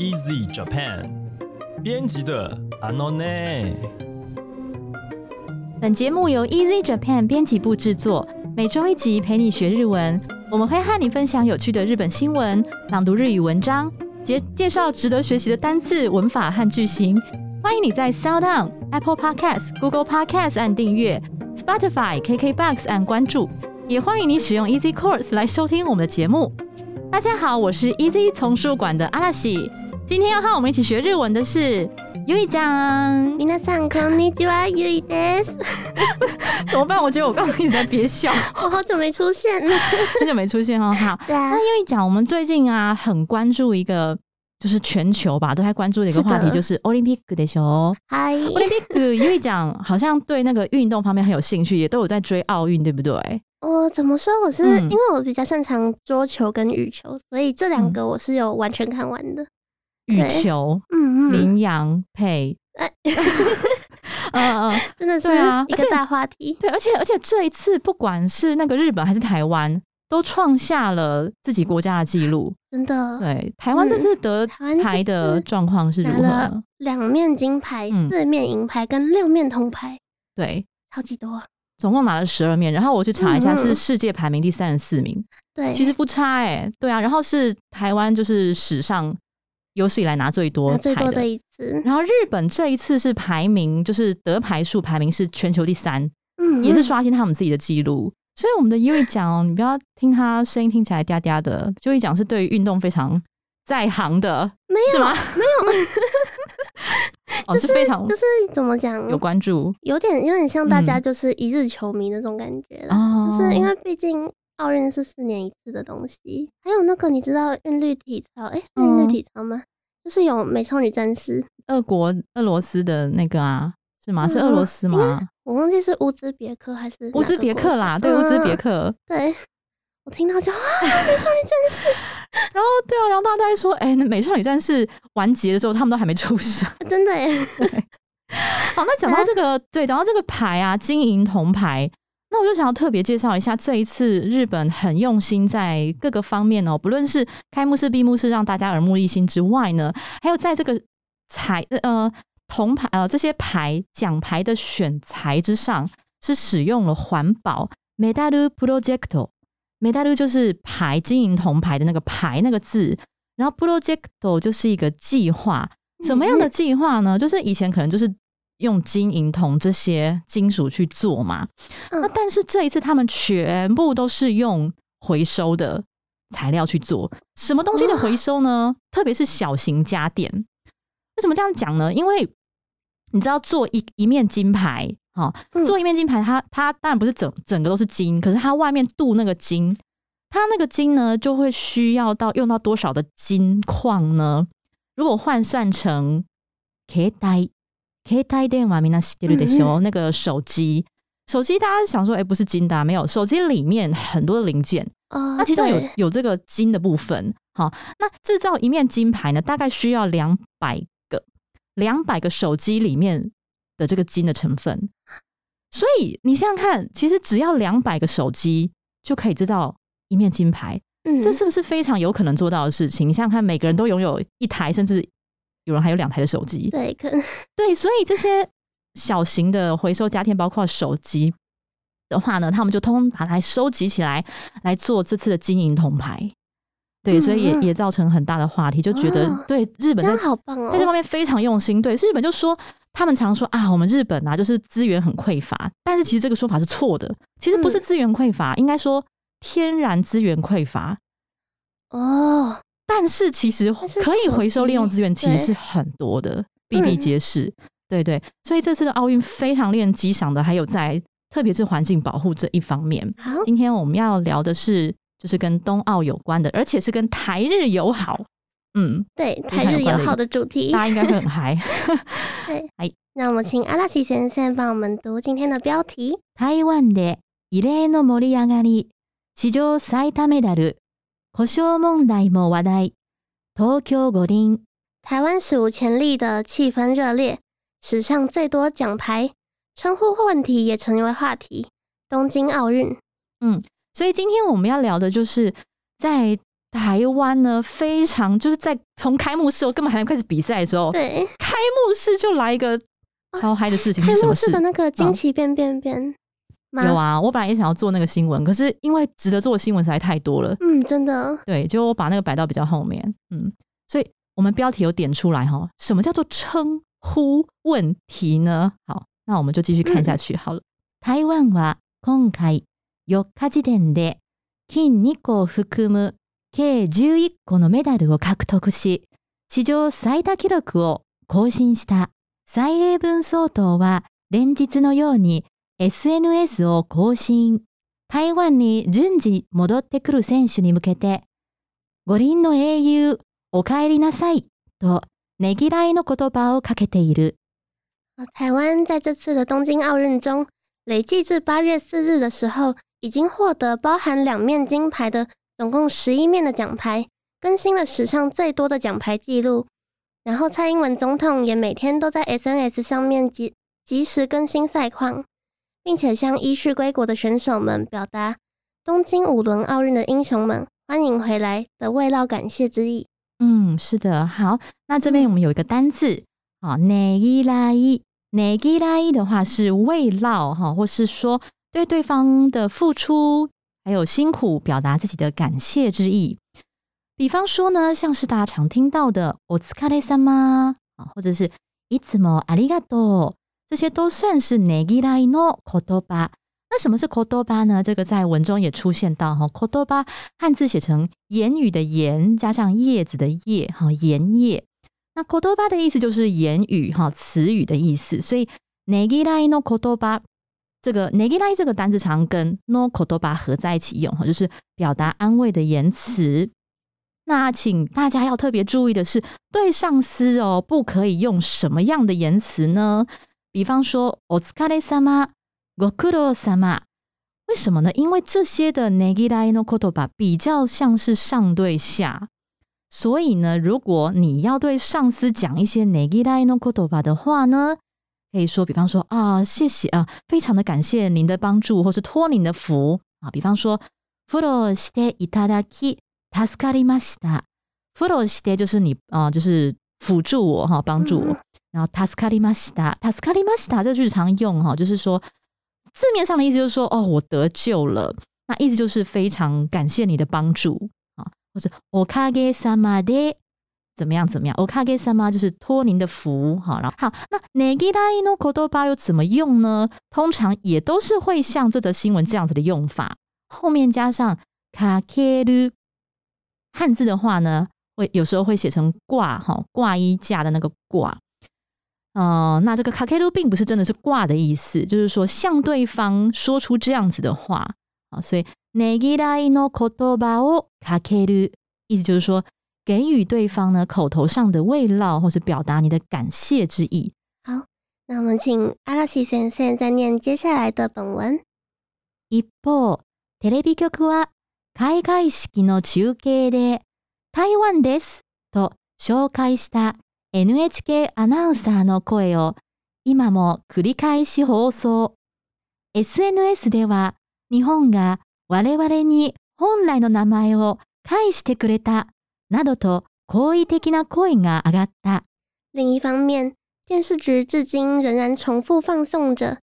Easy Japan 编辑的 Anone。本节目由 Easy Japan 编辑部制作，每周一集陪你学日文。我们会和你分享有趣的日本新闻、朗读日语文章，介介绍值得学习的单字、文法和句型。欢迎你在 Sound On、Apple Podcasts、Google Podcasts 按订阅，Spotify、KKBox 按关注，也欢迎你使用 Easy Course 来收听我们的节目。大家好，我是 Easy 丛书馆的阿拉西。今天要和我们一起学日文的是优一酱。皆さんこんにちは、ゆいです。怎么办？我觉得我刚刚一直在憋笑，我好久没出现了。很久没出现哦。好，对啊那，优一讲，我们最近啊很关注一个，就是全球吧都在关注的一个话题，是的就是 Olympic 的时候。嗨， Olympic 优一讲好像对那个运动方面很有兴趣，也都有在追奥运，对不对？我怎么说？我是、嗯因为我比较擅长桌球跟羽球，所以这两个我是有完全看完的。 羽球、嗯嗯，羚羊配，哎 嗯嗯，真的是对啊一个大话题。对，而且而且这一次不管是那个日本还是台湾，都创下了自己国家的记录。真的，对，台湾这次得嗯台的次状况是如何？两面金牌、嗯四面银牌跟六面铜牌，对，超级多。总共拿了十二面，然后我去查一下，是世界排名第三十四名，对，其实不差哎、对啊，然后是台湾就是史上有史以来拿最多拿最多的。一次，然后日本这一次是排名，就是得牌数排名是全球第三，嗯，也是嗯刷新他们自己的记录。所以我们的优一讲哦，你不要听他声音听起来嗲嗲的，优一讲是对于运动非常在行的，没有是吗？没有，哦，是非常就是怎么讲，有关注。有点有点像大家嗯。就是一日球迷那种感觉啦。哦，就是因为毕竟奥运是四年一次的东西，还有那个你知道韵律体操，哎、是韵律嗯体操吗？就是有美少女战士，俄国俄罗斯的那个啊，是吗？是俄罗斯吗？我忘记是乌兹别克还是乌兹别克啦，对，乌兹别克。克。对，我听到就啊，美少女战士，然后对啊，然后大家都在说，哎、那美少女战士完结的时候，他们都还没出 生。真的耶，好，那讲 到这个，对，讲到这个牌啊，金银铜牌，那我就想要特别介绍一下，这一次日本很用心在各个方面哦，不论是开幕式、闭幕式让大家耳目一新之外呢，还有在这个彩呃铜牌呃这些牌奖牌的选材之上，是使用了环保 medal project。medal 就是牌金银铜牌的那个牌那个字，然后 project 就是一个计划，什么样的计划呢？就是以前可能就是用金银铜这些金属去做嘛，嗯那但是这一次他们全部都是用回收的材料去做，什么东西的回收呢？特别是小型家电。为什么这样讲呢？因为你知道做一一面金牌，哈、嗯做一面金牌，它它当然不是整整个都是金，可是它外面镀那个金，它那个金呢就会需要到用到多少的金矿呢？如果换算成 K 带K 带电话，みんな知ってるでしょ？那个手机，手机大家想说，哎、不是金的、啊，没有，手机里面很多的零件，哦，那其中有对有这个金的部分。好，那制造一面金牌呢，大概需要两百个两百个手机里面的这个金的成分。所以你想想看，其实只要两百个手机就可以制造一面金牌，嗯这是不是非常有可能做到的事情？你想想看，每个人都拥有一台，甚至 有人还有两台的手机。对，可能对，所以这些小型的回收家电，包括手机的话呢，他们就通通把它收集起来，来做这次的金银铜牌。对，所以也也造成很大的话题，就觉得、哦对日本这在好棒哦，在这方面非常用心。对，日本就说他们常说啊，我们日本啊就是资源很匮乏，但是其实这个说法是错的，其实不是嗯资源匮乏，应该说天然资源匮乏。哦，但是其实但是可以手回收利用机资源，其实对是很多的，比比嗯皆是。对对，所以这次的奥运非常令人激赏的，还有在特别是环境保护这一方面。好，今天我们要聊的是，就是跟冬奥有关的，而且是跟台日友好。嗯，对，常台日友好有关的一个的主题大，家应该会很嗨。对哎，那我们请阿拉奇先生帮我们读今天的标题。台湾で異例の盛り上がり、史上最多メダル、 故障問題も話題、東京五輪。台湾史无前例的气氛热烈，史上最多奖牌，称呼问题也成为话题。东京奥运，嗯所以今天我们要聊的就是在台湾呢非常就是在从开幕式我根本还没开始比赛的时候，对，开幕式就来一个超嗨的事情，开是什么事？幕式的那个惊奇变变变吗？有啊，我本来也想要做那个新闻，可是因为值得做的新闻实在太多了，嗯，真的，对，就我把那个摆到比较后面，嗯，所以我们标题有点出来哈，什么叫做称呼问题呢？好，那我们就继续看下去好了。台湾は今回4日時点で金2個を含む計11個のメダルを獲得し、史上最多記録を更新した。蔡英文総統は連日のように SNS を更新。台湾に順次戻ってくる選手に向けて、五輪の英雄、お帰りなさいとねぎらいの言葉をかけている。台湾在这次的东京奥运中，累计至八月四日的时候，已经获得包含两面金牌的总共十一面的奖牌，更新了史上最多的奖牌记录。然后蔡英文总统也每天都在 SNS 上面及及时更新赛况，并且向依序归国的选手们表达东京五轮奥运的英雄们欢迎回来的慰劳感谢之意。嗯，是的，好，那这边我们有一个单字，啊，ねぎらい，ねぎらい的话是慰劳哈，或是说对对方的付出还有辛苦表达自己的感谢之意。比方说呢，像是大家常听到的“お疲れ様”啊，或者是“いつもありがとう”， 这些都算是ねぎらいの言葉。那什么是言葉呢？这个在文中也出现到哈，言葉汉字写成言语的言加上叶子的叶哈，言叶。那言葉的意思就是言语哈，词语的意思。所以ねぎらいの言葉这个ねぎらい这个单字常跟 no 言葉合在一起用哈，就是表达安慰的言辞。那请大家要特别注意的是，对上司哦，不可以用什么样的言辞呢？ 比方说お疲れ様、ご苦労様。为什么呢？因为这些的ねぎらいの言葉比较像是上对下，所以呢，如果你要对上司讲一些ねぎらいの言葉的话呢，可以说，比方说啊，谢谢啊，非常的感谢您的帮助，或是托您的福啊。比方说，フォローしていただき。助かりました。フォローして就是你啊、呃就是辅助我哈，帮助我。 然后助かりました，助かりました这句常用哈，就是说字面上的意思就是说哦，我得救了。那意思就是非常感谢你的帮助啊，或者おかげさまで怎么样怎么样，おかげさま就是托您的福哈。然后好，那ねぎらいの言葉又怎么用呢？通常也都是会像这则新闻这样子的用法，后面加上かける。汉字的话呢，会有时候会写成挂哈，挂衣架的那个挂。 呃，那这个卡 K 鲁并不是真的是挂的意思，就是说向对方说出这样子的话啊。所以ねぎらいの言葉をかける，意思就是说给予对方呢口头上的慰劳，或是表达你的感谢之意。好，那我们请阿拉西先生再念接下来的本文。一方、テレビ局は開会式の中継で台湾ですと紹介した NHK アナウンサーの声を今も繰り返し放送。SNS では日本が我々に本来の名前を返してくれたなどと好意的な声が上がった。另一方面，电视局至今仍然重复放送着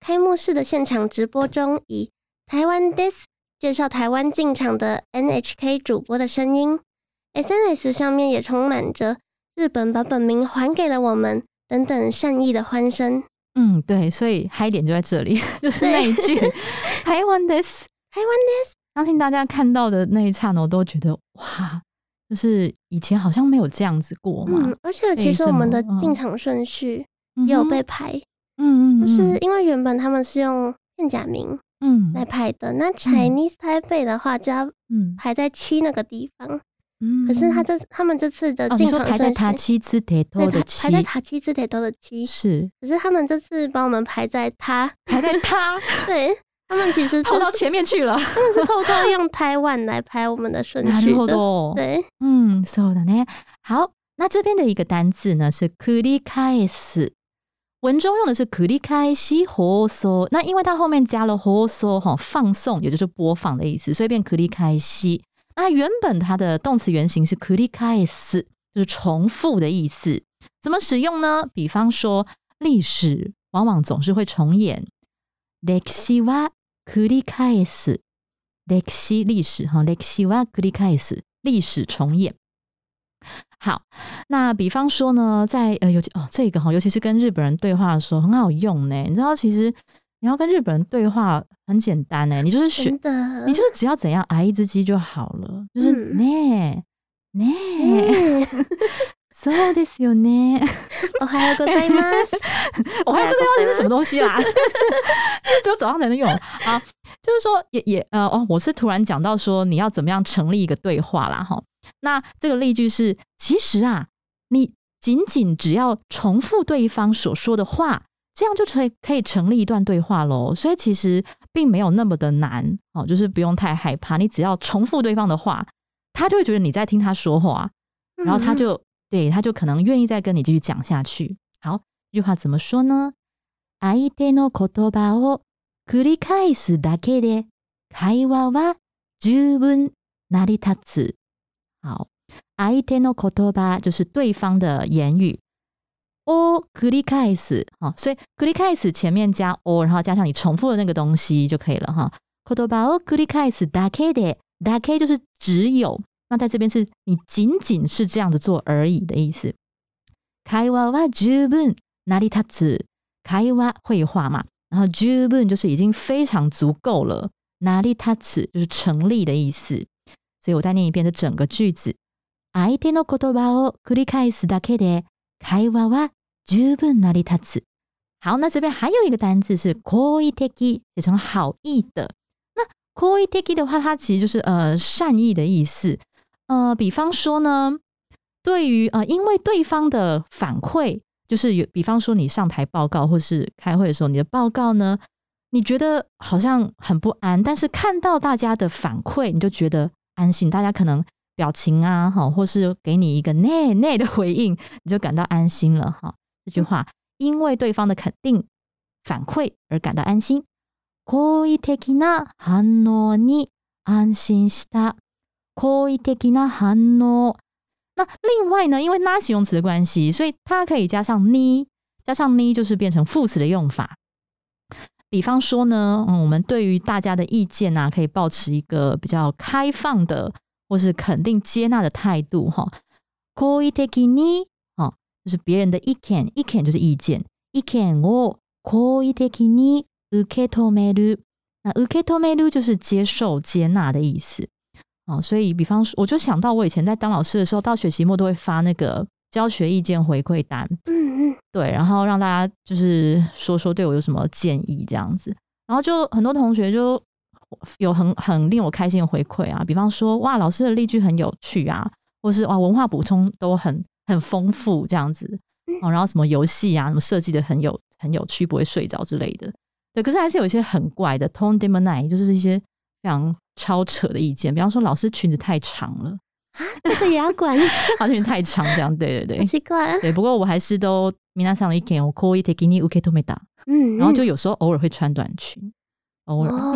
开幕式的现场直播中以台湾 this 介绍台湾进场的 NHK 主播的声音，SNS 上面也充满着日本把本名还给了我们等等善意的欢声。嗯，对，所以嗨点就在这里，就是那一句 台湾 this。台湾 this 相信大家看到的那一刹那，我都觉得哇，就是以前好像没有这样子过嘛。嗯，而且其实我们的进场顺序也有被排，嗯嗯，就是因为原本他们是用片假名嗯来排的，那 Chinese Taipei 的话就要嗯排在七那个地方。嗯，可是他这他们这次的哦，你进场说排在顺序，塔七之铁对，头的排七排在塔七字得都的七，是可是他们这次把我们排在他，排在他对他们其实就跑到前面去了。他们是偷偷用台湾来排我们的顺なるほ序的，ど。对，嗯，そうだね。好，那这边的一个单字呢是繰り返す。文中用的是繰り返し放送，那因为它后面加了放送哈，放送也就是播放的意思，所以变繰り返し。 那原本它的动词原形是繰り返す，就是重复的意思。怎么使用呢？比方说，历史往往总是会重演。歴史は繰り返す。歴史历史哈，歴史は繰り返す，历史重演。好，那比方说呢，在呃，尤其哦，这个哈，尤其是跟日本人对话的时候，很好用呢。你知道，其实 你要跟日本人对话很简单呢，你就是学，你就是只要怎样挨一只鸡就好了，就是ねね。そうですよね。おはようございます。我还不知道这是什么东西啦，只有早上才能用啊。就是说，也也呃哦，我是突然讲到说你要怎么样成立一个对话啦哈。那这个例句是，其实啊，你仅仅只要重复对方所说的话， 这样就可以可以成立一段对话喽。所以其实并没有那么的难哦，就是不用太害怕，你只要重复对方的话，他就会觉得你在听他说话，然后他就。对，他就可能愿意再跟你继续讲下去。好，这句话怎么说呢？相手の言葉を繰り返すだけで会話は十分成り立つ。好，相手の言葉就是对方的言语。 を繰り返す，好，所以繰り返す前面加を，然后加上你重复的那个东西就可以了哈。言葉を繰り返すだけで，だけ就是只有。那在这边是你仅仅是这样子做而已的意思。会話は十分成り立つ。会話会话嘛，然后十分就是已经非常足够了。成り立つ就是成立的意思。所以我再念一遍这整个句子。相手の言葉を繰り返すだけで 会話は十分成り立つ。好，那这边还有一个单字是好意的，写成好意的。那好意的的话，它其实就是呃善意的意思。呃，比方说呢，对于呃，因为对方的反馈，就是有，比方说你上台报告或是开会的时候，你的报告呢，你觉得好像很不安，但是看到大家的反馈，你就觉得安心。大家可能 表情啊，哈，或是给你一个内内的回应，你就感到安心了，哈。这句话，因为对方的肯定反馈而感到安心。好意的な反応に安心した。好意的な反応。那另外呢，因为那形容词的关系，所以它可以加上呢，加上呢就是变成副词的用法。比方说呢，嗯，我们对于大家的意见啊，可以保持一个比较开放的 或是肯定接纳的态度哈。好意的に，哦，就是别人的意見，意見就是意见，意見を好意的に受け止める。那受け止める就是接受、接纳的意思。哦，所以比方说，我就想到我以前在当老师的时候，到学期末都会发那个教学意见回馈单，嗯嗯，对，然后让大家就是说说对我有什么建议这样子，然后就很多同学就 有很很令我开心的回馈啊，比方说哇，老师的例句很有趣啊，或是哇文化补充都很很丰富这样子，哦，然后什么游戏啊，什么设计的很有很有趣，不会睡着之类的，对，可是还是有一些很怪的 tone d e m o n i 就是一些非常。超扯的意见，比方说老师裙子太长了啊，这个也要管？老师裙子太长，这样对对对，奇怪。对，不过我还是都米娜上的意见，我可以 take any OK 都没打。嗯，然后就有时候偶尔会穿短裙，偶尔 哦，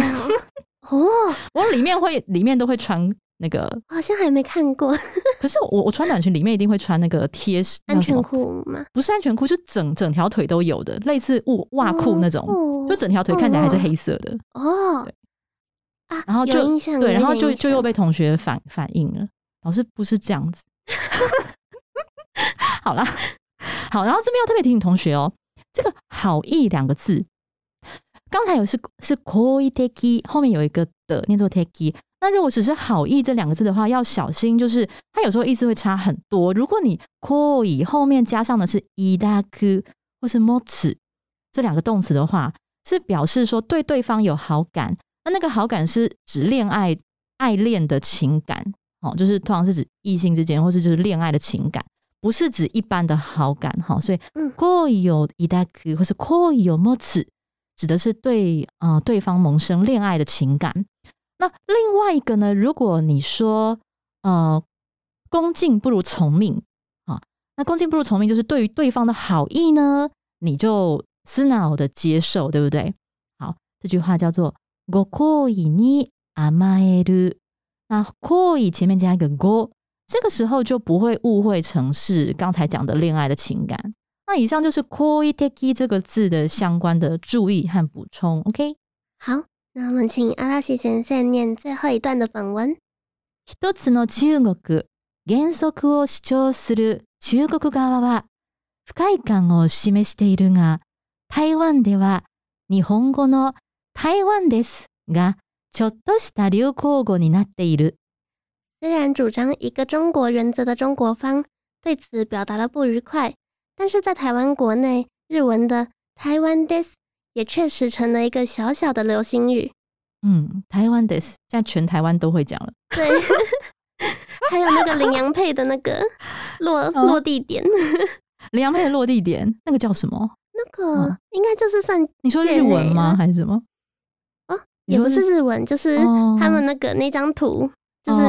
我里面会里面都会穿那个，好像还没看过。可是我我穿短裙里面一定会穿那个贴安全裤吗？不是安全裤，就整整条腿都有的，类似袜袜裤那种，就整条腿看起来还是黑色的哦。然后就对，然后就就又被同学反反映了，老师不是这样子。好啦，好，然后这边要特别提醒同学哦，这个“好意”两个字，刚才有是是 koi teki，后面有一个的念作 teki。那如果只是“好意”这两个字的话，要小心，就是它有时候意思会差很多。如果你 koi 后面加上的是 idaku 或是 motsu 这两个动词的话，是表示说对对方有好感。那那个好感是指恋爱、爱恋的情感，哦，就是通常是指异性之间，或是就是恋爱的情感，不是指一般的好感，哈。所以，可以有一大颗，或是可以有么子，指的是对啊对方萌生恋爱的情感。那另外一个呢，如果你说呃恭敬不如从命，啊，那恭敬不如从命，就是对于对方的好意呢，你就思脑的接受，对不对？好，这句话叫做。ご好意に甘える。 那可以前面加一个 go，这个时候就不会误会成是刚才讲的恋爱的情感。 那以上就是 koi teki 这个字的相关的注意和补充。OK，好，那我们请阿拉西先生念最后一段的本文。一つの中国原則を主張する中国側は不快感を示しているが、台湾では日本語の台湾ですが、ちょっとした流行語になっている。虽然主张一个中国原则的中国方对此表达了不愉快，但是在台湾国内，日文的台湾 this 也确实成了一个小小的流行语。嗯，台湾 this 现在全台湾都会讲了。对，还有那个羚羊配的那个 落落地点，羚羊配的落地点，那个叫什么？那个应该就是算你说日文吗？还是什么？哦，也不是日文，就是他们那个那张图，就是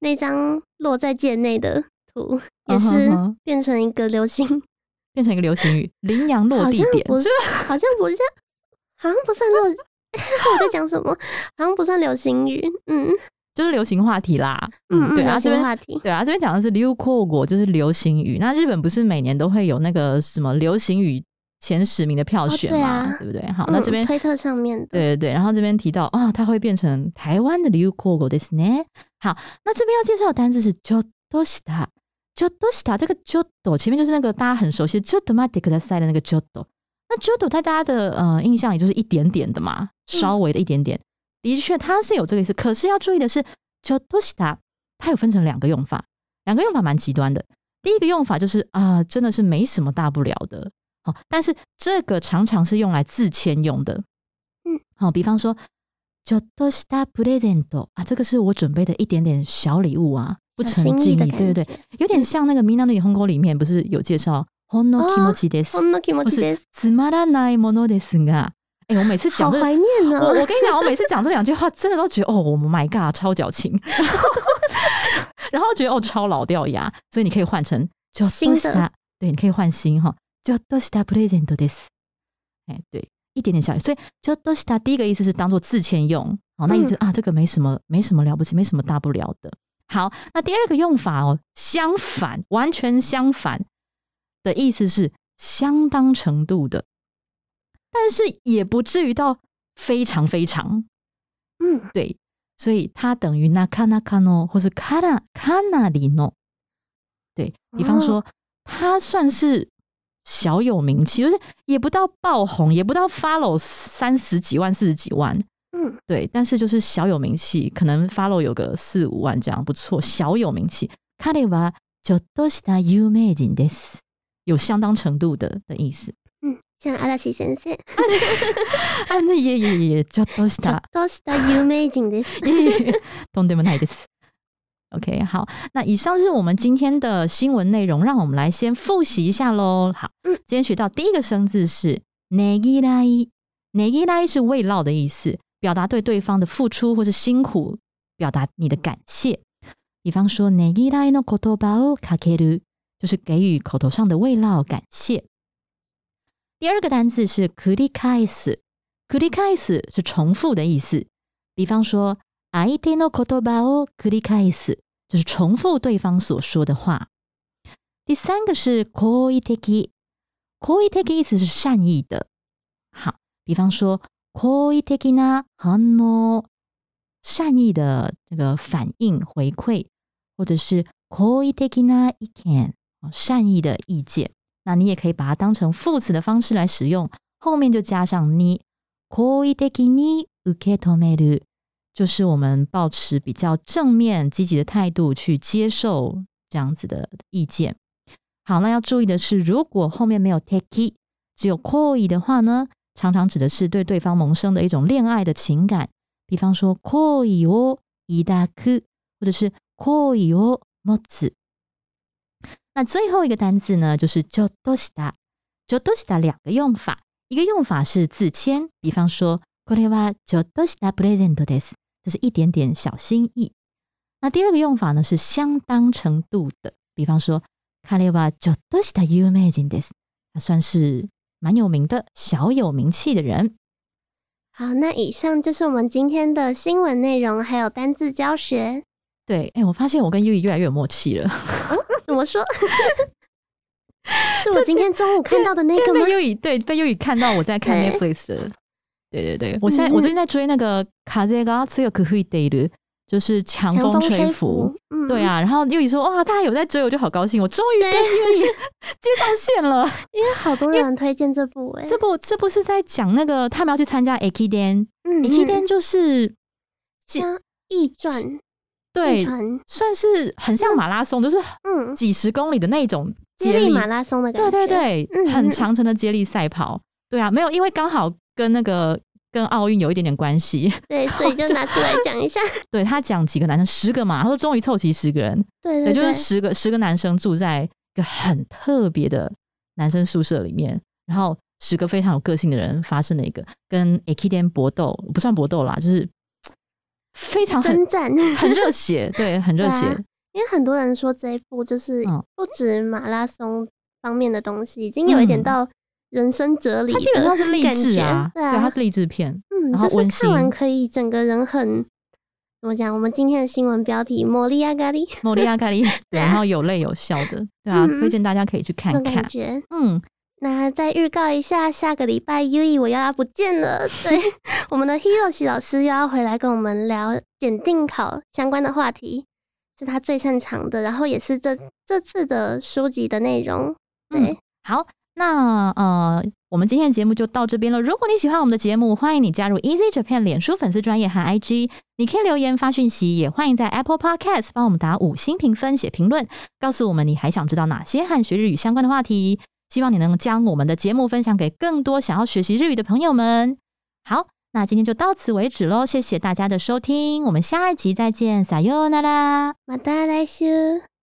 那张落在界内的 图，也是变成一个流行，变成一个流行语。羚羊落地点不是，好像不是，好像不算落。我在讲什么？好像不算流行语。嗯。就是流行话题啦，嗯，对啊，这边话题，对啊，这边讲的是流行国，就是流行语。那日本不是每年都会有那个什么流行语前十名的票选嘛，对不对？好，那这边推特上面，对对对，然后这边提到啊，它会变成台湾的流行国ですね。好，那这边要介绍的单字是ち ょっとした，ちょっとした这个ちょっと前面就是那个大家很熟悉ちょっと待ってください的那个ちょっと。那ちょっと在大家的呃印象里就是一点点的嘛，稍微的一点点。的确，它是有这个意思。可是要注意的是，就多西达，它有分成两个用法，两个用法蛮极端的。第一个用法就是啊，真的是没什么大不了的。好，但是这个常常是用来自谦用的。嗯，好，比方说，就多西达 present 啊，这个是我准备的一点点小礼物啊， 不成敬意，对对对，有点像那个《米娜的日本歌》里面不是有介绍 “hono kimochi desu”，不是“つまらないものですが”。哎，我每次讲这，怀念呢。我我跟你讲，我每次讲这两句话，真的都觉得哦，My God，超矫情。然后觉得哦，超老掉牙。所以你可以换成新的，对，你可以换新哈。就多西达 present this。哎，对，一点点小，所以就多西达第一个意思是当做自谦用。好，那意思啊，这个没什么，没什么了不起，没什么大不了的。 好，那第二个用法哦，相反，完全相反的意思是相当程度的。但是也不至于到非常非常，嗯，对，所以它等于那卡那卡诺，或是卡那卡那里诺，对比方说，它算是小有名气，就是也不到爆红，也不到 follow 三十几万、四十几万，嗯，对，但是就是小有名气，可能 follow 有个四五万这样，不错，小有名气。卡里瓦就都是他有名人的，有相当程度的的意思。像阿拉西先生，あのいえいえいえ、ちょっとした、ちょっとした有名人です。とんでもないです。OK，好，那以上是我们今天的新闻内容，让我们来先复习一下喽。好，今天学到第一个生字是ねぎらい，ねぎらい是慰劳的意思， 表达对对方的付出或是辛苦，表达你的感谢。比方说ねぎらいの言葉をかける，就是给予口头上的慰劳感谢。第二个单词是 “kurikais”，“kurikais” 是重复的意思。比方说，“aite no kotoba o kurikais”，就是重复对方所说的话。第三个是 “koiteki”，“koiteki” 意思是善意的。好，比方说 “Koiteki na hano”，善意的这个反应回馈，或者是 “koiteki na iken”，善意的意见。那你也可以把它当成副词的方式来使用，后面就加上你。可以的给你 uke tomeru，就是我们保持比较正面积极的态度去接受这样子的意见。好，那要注意的是，如果后面没有 take，只有可以的话呢，常常指的是对对方萌生的一种恋爱的情感。比方说可以哦伊达克，或者是可以哦莫子。那最后一个单字呢，就是就多西达，就多西达两个用法，一个用法是自谦，比方说これは就多西达プレゼントです，这是一点点小心意。那第二个用法呢是相当程度的，比方说彼は就多西达有名人です，他算是 蛮有名的小有名气的人。好，那以上就是我们今天的新闻内容，还有单字教学。对，哎、我发现我跟优怡越来越有默契了。怎么说？是我今天中午看到的那个吗？优怡对被优怡看到我在看 Netflix 的，对对对，我现在、嗯我最近在追那个卡泽嘎次有可会 day 的，就是强强风风吹拂拂。，嗯，对，啊，然后又一说哇，大家有在追，我就好高兴，我终于跟对优怡 接上线了。因为好多人推荐这部哎、这部这部是在讲那个他们要去参加 a k i d a n 嗯 a k i d a n 就是像易传，对，算是很像马拉松，就是嗯，几十公里的那种接力马拉松的感觉，对对，嗯嗯很长程的接力赛跑。对啊，没有，因为刚好跟那个跟奥运有一点点关系。对，所以就拿出来讲一下。对他讲几个男生，十个嘛，他说终于凑齐十个人，也就是对对对，十个十个男生住在一个很特别的男生宿舍里面，然后十个非常有个性的人发生了一个跟 a k i d a n 搏斗，不算搏斗啦，就是非常很征战很热血，对，很 热血啊。因为很多人说这一部就是嗯不止马拉松方面的东西，已经有一点嗯到人生哲理的它基本上是励志啊，对啊，它是励志片。嗯，然后温就是看完可以整个人很怎么讲？我们今天的新闻标题“魔力亚咖喱莫利亚咖喱，然后有泪有笑的，对啊，嗯推荐大家可以去”这看看感。觉。嗯，那再预告一下，下个礼拜 U E 我又要不见了。对，我们的 Hiroshi 老师又要回来跟我们聊检定考相关的话题，是他最擅长的，然后也是这这次的书籍的内容。对，嗯好，那呃，我们今天的节目就到这边了。如果你喜欢我们的节目，欢迎你加入 Easy Japan 脸书粉丝专业和 IG，你可以留言发讯息，也欢迎在 Apple Podcast 帮我们打五星评分、写评论，告诉我们你还想知道哪些和学日语相关的话题。希望你能将我们的节目分享给更多想要学习日语的朋友们。好，那今天就到此为止喽，谢谢大家的收听，我们下一集再见，撒哟那拉。また来週。